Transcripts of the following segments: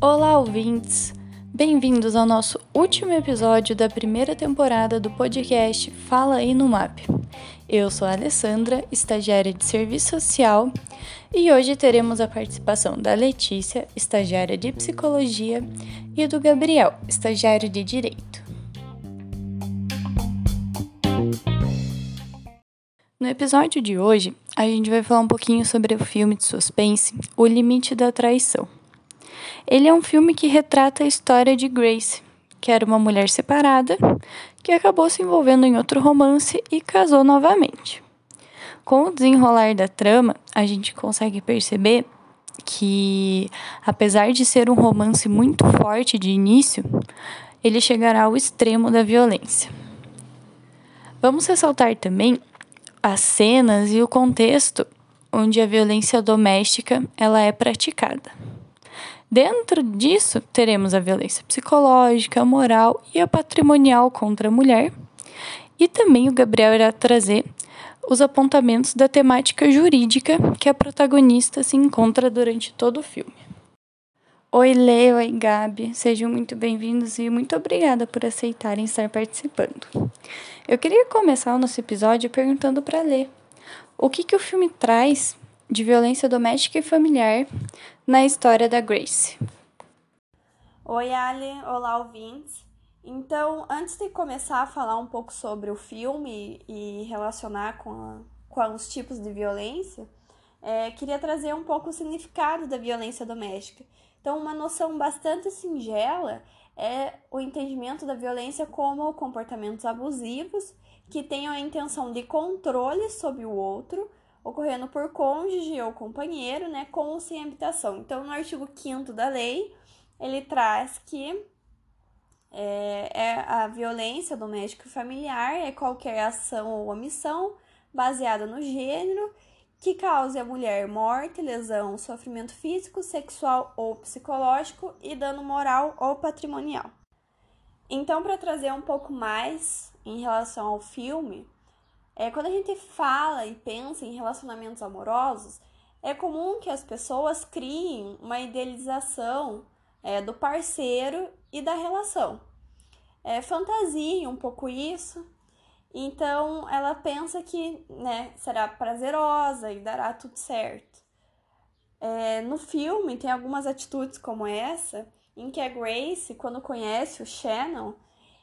Olá, ouvintes! Bem-vindos ao nosso último episódio da primeira temporada do podcast Fala aí no MAP. Eu sou a Alessandra, estagiária de Serviço Social, e hoje teremos a participação da Letícia, estagiária de Psicologia, e do Gabriel, estagiário de Direito. No episódio de hoje, a gente vai falar um pouquinho sobre o filme de suspense O Limite da Traição. Ele é um filme que retrata a história de Grace, que era uma mulher separada, que acabou se envolvendo em outro romance e casou novamente. Com o desenrolar da trama, a gente consegue perceber que, apesar de ser um romance muito forte de início, ele chegará ao extremo da violência. Vamos ressaltar também as cenas e o contexto onde a violência doméstica ela é praticada. Dentro disso, teremos a violência psicológica, moral e a patrimonial contra a mulher. E também o Gabriel irá trazer os apontamentos da temática jurídica que a protagonista se encontra durante todo o filme. Oi, Leo, oi, Gabi, sejam muito bem-vindos e muito obrigada por aceitarem estar participando. Eu queria começar o nosso episódio perguntando para Lê o que, que o filme traz de violência doméstica e familiar na história da Grace. Oi, Ali. Olá, ouvintes. Então, antes de começar a falar um pouco sobre o filme e relacionar com, a, com os tipos de violência, é, queria trazer um pouco o significado da violência doméstica. Então, uma noção bastante singela é o entendimento da violência como comportamentos abusivos que tenham a intenção de controle sobre o outro ocorrendo por cônjuge ou companheiro, né, com ou sem habitação. Então, no artigo 5 da lei, ele traz que é, é a violência doméstica e familiar é qualquer ação ou omissão baseada no gênero que cause à mulher morte, lesão, sofrimento físico, sexual ou psicológico e dano moral ou patrimonial. Então, para trazer um pouco mais em relação ao filme, é, quando a gente fala e pensa em relacionamentos amorosos, é comum que as pessoas criem uma idealização é, do parceiro e da relação. É, fantasia um pouco isso, então ela pensa que né, será prazerosa e dará tudo certo. É, no filme tem algumas atitudes como essa, em que a Grace, quando conhece o Shannon,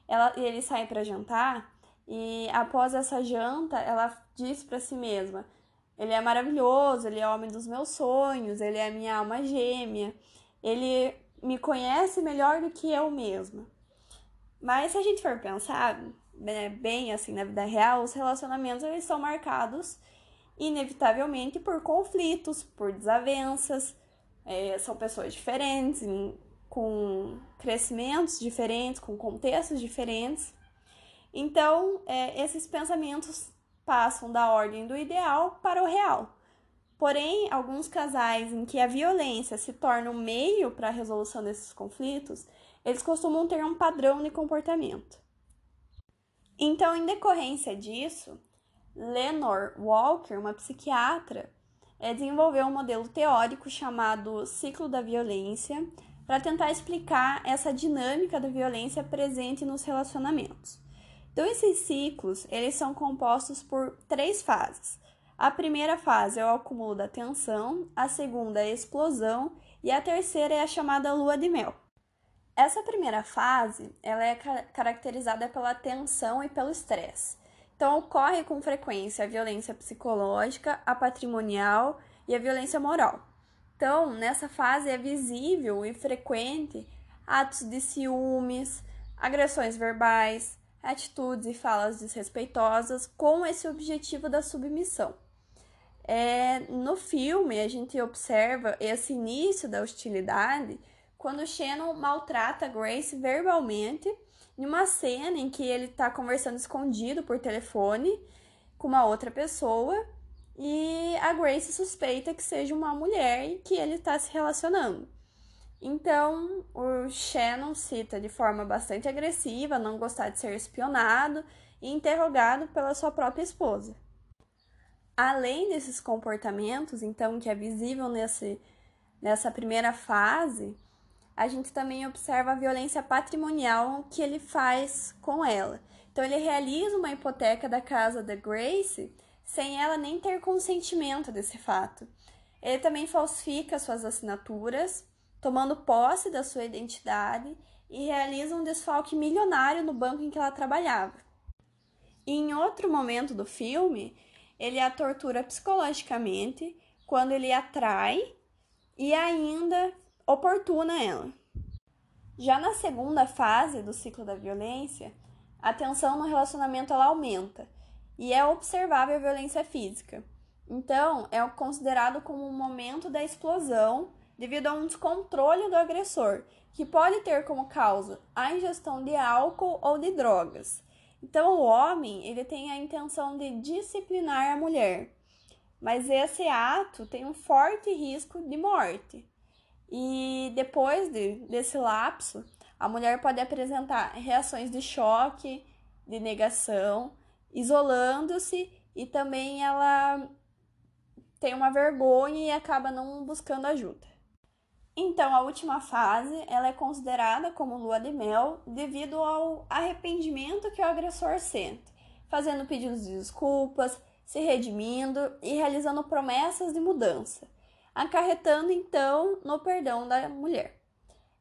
ela, eles saem para jantar, e após essa janta, ela disse para si mesma: Ele é maravilhoso, ele é o homem dos meus sonhos, ele é a minha alma gêmea, ele me conhece melhor do que eu mesma. Mas se a gente for pensar né, bem assim na vida real, os relacionamentos eles são marcados inevitavelmente por conflitos, por desavenças, é, são pessoas diferentes, com crescimentos diferentes, com contextos diferentes. Então, é, esses pensamentos passam da ordem do ideal para o real. Porém, alguns casais em que a violência se torna um meio para a resolução desses conflitos, eles costumam ter um padrão de comportamento. Então, em decorrência disso, Lenore Walker, uma psiquiatra, é, desenvolveu um modelo teórico chamado ciclo da violência para tentar explicar essa dinâmica da violência presente nos relacionamentos. Então, esses ciclos, eles são compostos por três fases. A primeira fase é o acúmulo da tensão, a segunda é a explosão e a terceira é a chamada lua de mel. Essa primeira fase, ela é caracterizada pela tensão e pelo estresse. Então, ocorre com frequência a violência psicológica, a patrimonial e a violência moral. Então, nessa fase é visível e frequente atos de ciúmes, agressões verbais, atitudes e falas desrespeitosas com esse objetivo da submissão. É, no filme, a gente observa esse início da hostilidade quando Shannon maltrata Grace verbalmente em uma cena em que ele está conversando escondido por telefone com uma outra pessoa e a Grace suspeita que seja uma mulher que ele está se relacionando. Então, o Shannon cita de forma bastante agressiva não gostar de ser espionado e interrogado pela sua própria esposa. além desses comportamentos, então, que é visível nesse, nessa primeira fase, a gente também observa a violência patrimonial que ele faz com ela. Então, ele realiza uma hipoteca da casa da Grace sem ela nem ter consentimento desse fato. Ele também falsifica suas assinaturas, tomando posse da sua identidade e realiza um desfalque milionário no banco em que ela trabalhava. E em outro momento do filme, ele a tortura psicologicamente quando ele atrai e ainda oportuna ela. Já na segunda fase do ciclo da violência, a tensão no relacionamento ela aumenta e é observável a violência física. Então, é considerado como um momento da explosão devido a um descontrole do agressor, que pode ter como causa a ingestão de álcool ou de drogas. Então, o homem ele tem a intenção de disciplinar a mulher, mas esse ato tem um forte risco de morte. E depois de, desse lapso, a mulher pode apresentar reações de choque, de negação, isolando-se e também ela tem uma vergonha e acaba não buscando ajuda. Então, a última fase, ela é considerada como lua de mel devido ao arrependimento que o agressor sente, fazendo pedidos de desculpas, se redimindo e realizando promessas de mudança, acarretando então no perdão da mulher.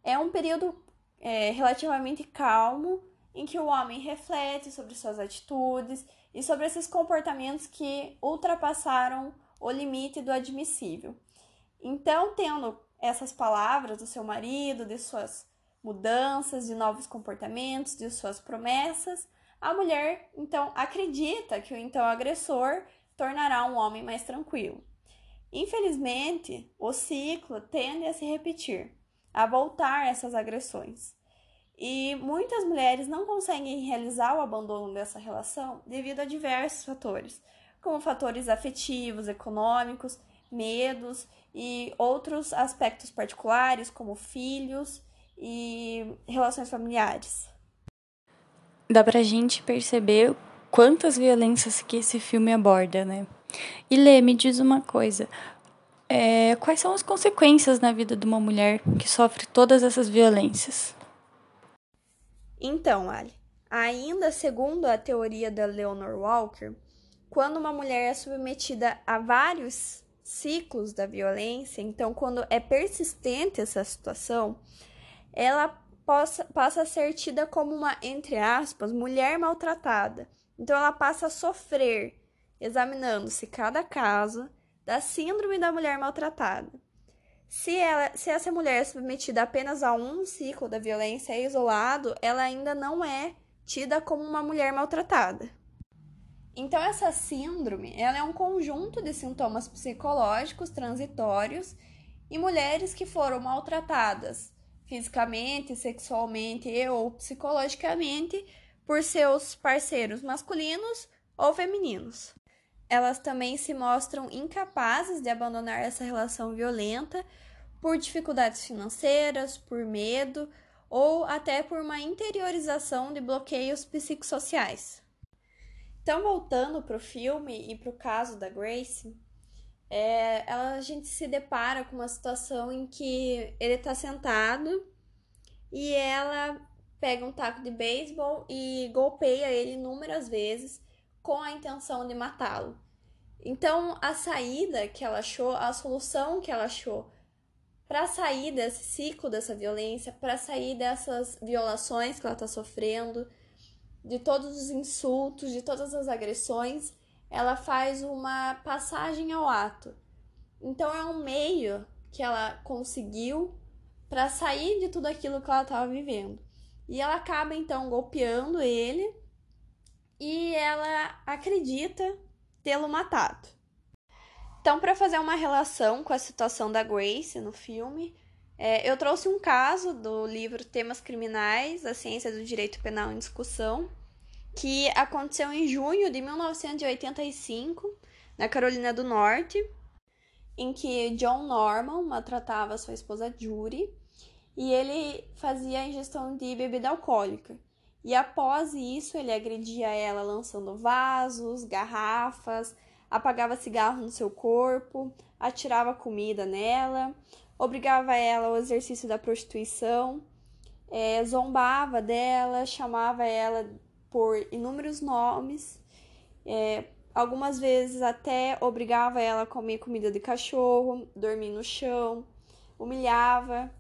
É um período é, relativamente calmo em que o homem reflete sobre suas atitudes e sobre esses comportamentos que ultrapassaram o limite do admissível. Então, tendo essas palavras do seu marido, de suas mudanças, de novos comportamentos, de suas promessas, a mulher então acredita que o então agressor tornará um homem mais tranquilo. Infelizmente, o ciclo tende a se repetir, a voltar essas agressões. E muitas mulheres não conseguem realizar o abandono dessa relação devido a diversos fatores, como fatores afetivos, econômicos, medos e outros aspectos particulares, como filhos e relações familiares. Dá pra gente perceber quantas violências que esse filme aborda, né? E Lê, me diz uma coisa. É, quais são as consequências na vida de uma mulher que sofre todas essas violências? Então, Ali, ainda segundo a teoria da Leonor Walker, quando uma mulher é submetida a vários ciclos da violência, então quando é persistente essa situação, ela possa, passa a ser tida como uma, entre aspas, mulher maltratada. Então ela passa a sofrer, examinando-se cada caso da síndrome da mulher maltratada. Se, ela, se essa mulher é submetida apenas a um ciclo da violência isolado, ela ainda não é tida como uma mulher maltratada. Então essa síndrome, ela é um conjunto de sintomas psicológicos transitórios em mulheres que foram maltratadas fisicamente, sexualmente e ou psicologicamente por seus parceiros masculinos ou femininos. Elas também se mostram incapazes de abandonar essa relação violenta por dificuldades financeiras, por medo ou até por uma interiorização de bloqueios psicossociais. Então, voltando para o filme e para o caso da Grace, é, ela, a gente se depara com uma situação em que ele está sentado e ela pega um taco de beisebol e golpeia ele inúmeras vezes com a intenção de matá-lo. Então, a saída que ela achou, a solução que ela achou para sair desse ciclo dessa violência, para sair dessas violações que ela está sofrendo, de todos os insultos, de todas as agressões, ela faz uma passagem ao ato. Então é um meio que ela conseguiu para sair de tudo aquilo que ela estava vivendo. E ela acaba então golpeando ele e ela acredita tê-lo matado. Então, para fazer uma relação com a situação da Grace no filme, é, eu trouxe um caso do livro Temas Criminais, a Ciência do Direito Penal em Discussão, que aconteceu em junho de 1985, na Carolina do Norte, em que John Norman maltratava sua esposa Judy e ele fazia ingestão de bebida alcoólica. E após isso, ele agredia ela lançando vasos, garrafas, apagava cigarro no seu corpo, atirava comida nela, obrigava ela ao exercício da prostituição, é, zombava dela, chamava ela por inúmeros nomes, é, algumas vezes até obrigava ela a comer comida de cachorro, dormir no chão, humilhava.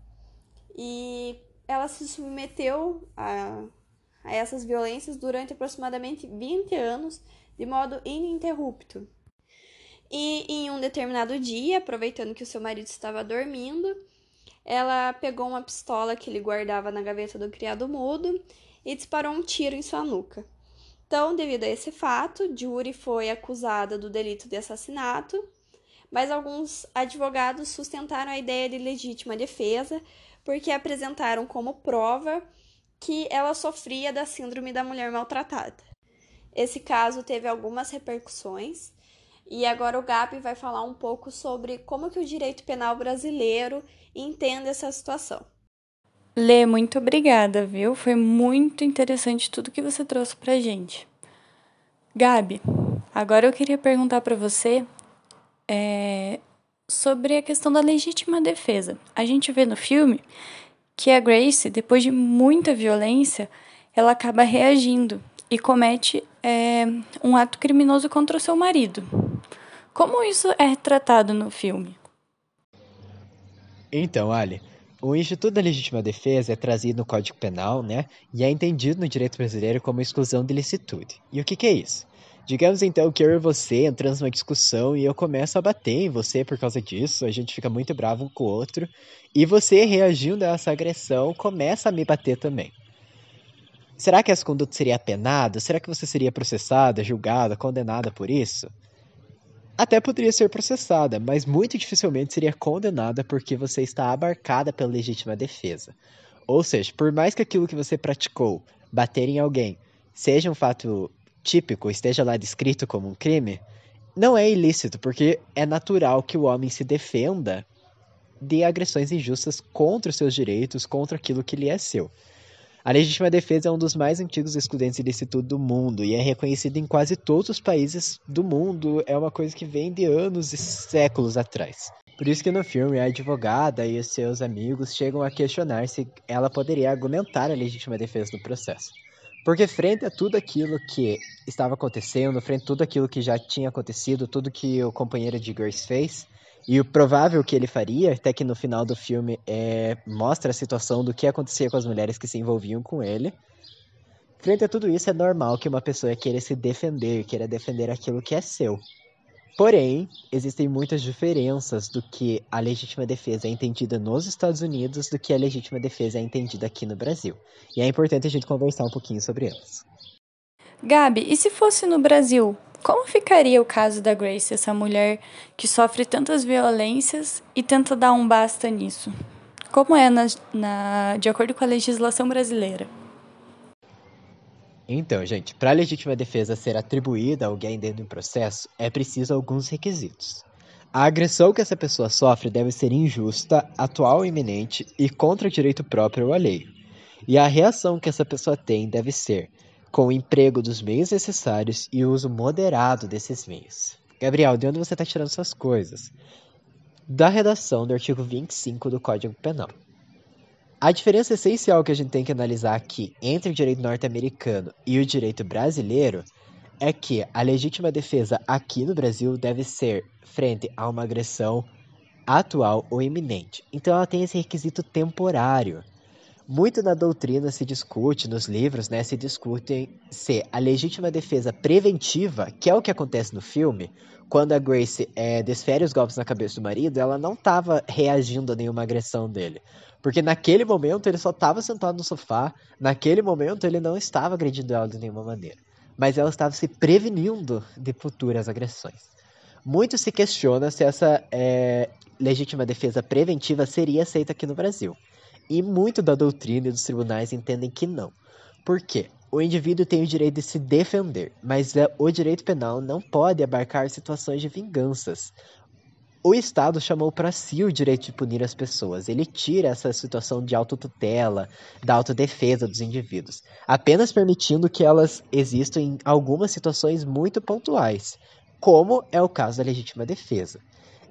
E ela se submeteu a, a essas violências durante aproximadamente 20 anos de modo ininterrupto. E em um determinado dia, aproveitando que o seu marido estava dormindo, ela pegou uma pistola que ele guardava na gaveta do criado mudo e disparou um tiro em sua nuca. Então, devido a esse fato, Jury foi acusada do delito de assassinato, mas alguns advogados sustentaram a ideia de legítima defesa porque apresentaram como prova que ela sofria da síndrome da mulher maltratada. Esse caso teve algumas repercussões e agora o Gabi vai falar um pouco sobre como que o direito penal brasileiro entende essa situação. Lê, muito obrigada, viu? Foi muito interessante tudo que você trouxe pra gente. Gabi, agora eu queria perguntar para você é, sobre a questão da legítima defesa. A gente vê no filme que a Grace, depois de muita violência, ela acaba reagindo e comete é, um ato criminoso contra o seu marido. Como isso é retratado no filme? Então, Ali, o Instituto da Legítima Defesa é trazido no Código Penal, né? E é entendido no direito brasileiro como exclusão de licitude. E o que, que é isso? Digamos então que eu e você entramos numa discussão e eu começo a bater em você por causa disso, a gente fica muito bravo um com o outro, e você reagindo a essa agressão começa a me bater também. Será que essa conduta seria penada? Será que você seria processada, julgada, condenada por isso? Até poderia ser processada, mas muito dificilmente seria condenada porque você está abarcada pela legítima defesa. Ou seja, por mais que aquilo que você praticou, bater em alguém, seja um fato típico, esteja lá descrito como um crime, não é ilícito, porque é natural que o homem se defenda de agressões injustas contra os seus direitos, contra aquilo que lhe é seu. A legítima defesa é um dos mais antigos excludentes de licitude do mundo e é reconhecido em quase todos os países do mundo. É uma coisa que vem de anos e séculos atrás. Por isso que no filme a advogada e os seus amigos chegam a questionar se ela poderia argumentar a legítima defesa no processo. Porque frente a tudo aquilo que estava acontecendo, frente a tudo aquilo que já tinha acontecido, tudo que o companheiro de Grace fez, e o provável que ele faria, até que no final do filme é, mostra a situação do que acontecia com as mulheres que se envolviam com ele. Frente a tudo isso, é normal que uma pessoa queira se defender, queira defender aquilo que é seu. Porém, existem muitas diferenças do que a legítima defesa é entendida nos Estados Unidos do que a legítima defesa é entendida aqui no Brasil. E é importante a gente conversar um pouquinho sobre elas. Gabi, e se fosse no Brasil? Como ficaria o caso da Grace, essa mulher que sofre tantas violências e tenta dar um basta nisso? Como é na, na, de acordo com a legislação brasileira? Então, gente, para a legítima defesa ser atribuída a alguém dentro do processo, é preciso alguns requisitos. A agressão que essa pessoa sofre deve ser injusta, atual iminente e contra o direito próprio ou alheio. E a reação que essa pessoa tem deve ser com o emprego dos meios necessários e o uso moderado desses meios. Gabriel, de onde você está tirando essas coisas? Da redação do artigo 25 do Código Penal. A diferença essencial que a gente tem que analisar aqui entre o direito norte-americano e o direito brasileiro é que a legítima defesa aqui no Brasil deve ser frente a uma agressão atual ou iminente. Então ela tem esse requisito temporário. Muito na doutrina se discute, nos livros, né, se discutem se a legítima defesa preventiva, que é o que acontece no filme, quando a Grace é, desfere os golpes na cabeça do marido, ela não estava reagindo a nenhuma agressão dele. Porque naquele momento ele só estava sentado no sofá, naquele momento ele não estava agredindo ela de nenhuma maneira. Mas ela estava se prevenindo de futuras agressões. Muito se questiona se essa é, legítima defesa preventiva seria aceita aqui no Brasil. E muito da doutrina e dos tribunais entendem que não. Por quê? O indivíduo tem o direito de se defender, mas é, o direito penal não pode abarcar situações de vinganças. O Estado chamou para si o direito de punir as pessoas. Ele tira essa situação de autotutela, da autodefesa dos indivíduos, apenas permitindo que elas existam em algumas situações muito pontuais. como é o caso da legítima defesa.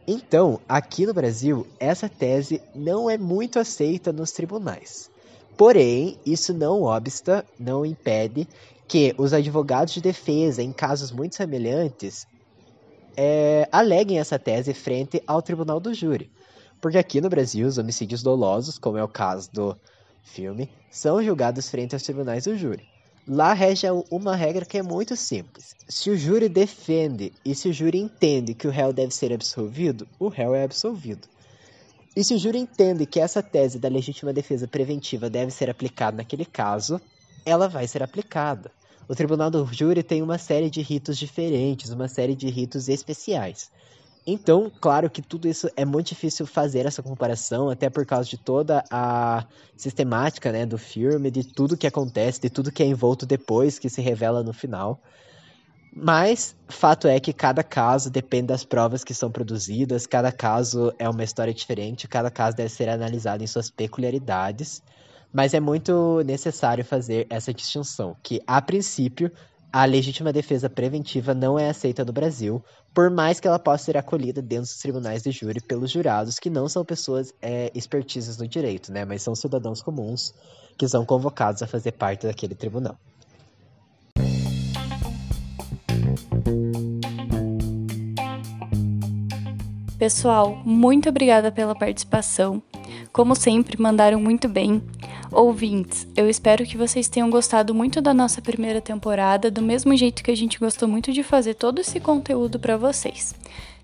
Então, aqui no Brasil, essa tese não é muito aceita nos tribunais. Porém, isso não obsta, não impede que os advogados de defesa, em casos muito semelhantes, é, aleguem essa tese frente ao tribunal do júri. Porque aqui no Brasil, os homicídios dolosos, como é o caso do filme, são julgados frente aos tribunais do júri. Lá rege uma regra que é muito simples. Se o júri defende e se o júri entende que o réu deve ser absolvido, o réu é absolvido. E se o júri entende que essa tese da legítima defesa preventiva deve ser aplicada naquele caso, ela vai ser aplicada. O tribunal do júri tem uma série de ritos diferentes, uma série de ritos especiais. Então, claro que tudo isso é muito difícil fazer essa comparação, até por causa de toda a sistemática né, do filme, de tudo que acontece, de tudo que é envolto depois, que se revela no final. Mas, fato é que cada caso depende das provas que são produzidas, cada caso é uma história diferente, cada caso deve ser analisado em suas peculiaridades. Mas é muito necessário fazer essa distinção, que a princípio a legítima defesa preventiva não é aceita no Brasil, por mais que ela possa ser acolhida dentro dos tribunais de júri pelos jurados, que não são pessoas é, no direito, né, mas são cidadãos comuns que são convocados a fazer parte daquele tribunal. Pessoal, muito obrigada pela participação. Como sempre, mandaram muito bem. Ouvintes, eu espero que vocês tenham gostado muito da nossa primeira temporada, do mesmo jeito que a gente gostou muito de fazer todo esse conteúdo para vocês.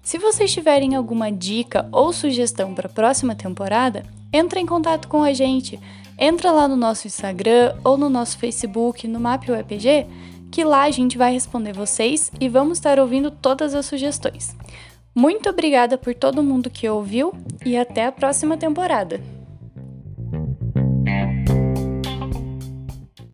Se vocês tiverem alguma dica ou sugestão para a próxima temporada, entre em contato com a gente. Entra lá no nosso Instagram ou no nosso Facebook, no Map UEPG, que lá a gente vai responder vocês e vamos estar ouvindo todas as sugestões. Muito obrigada por todo mundo que ouviu e até a próxima temporada!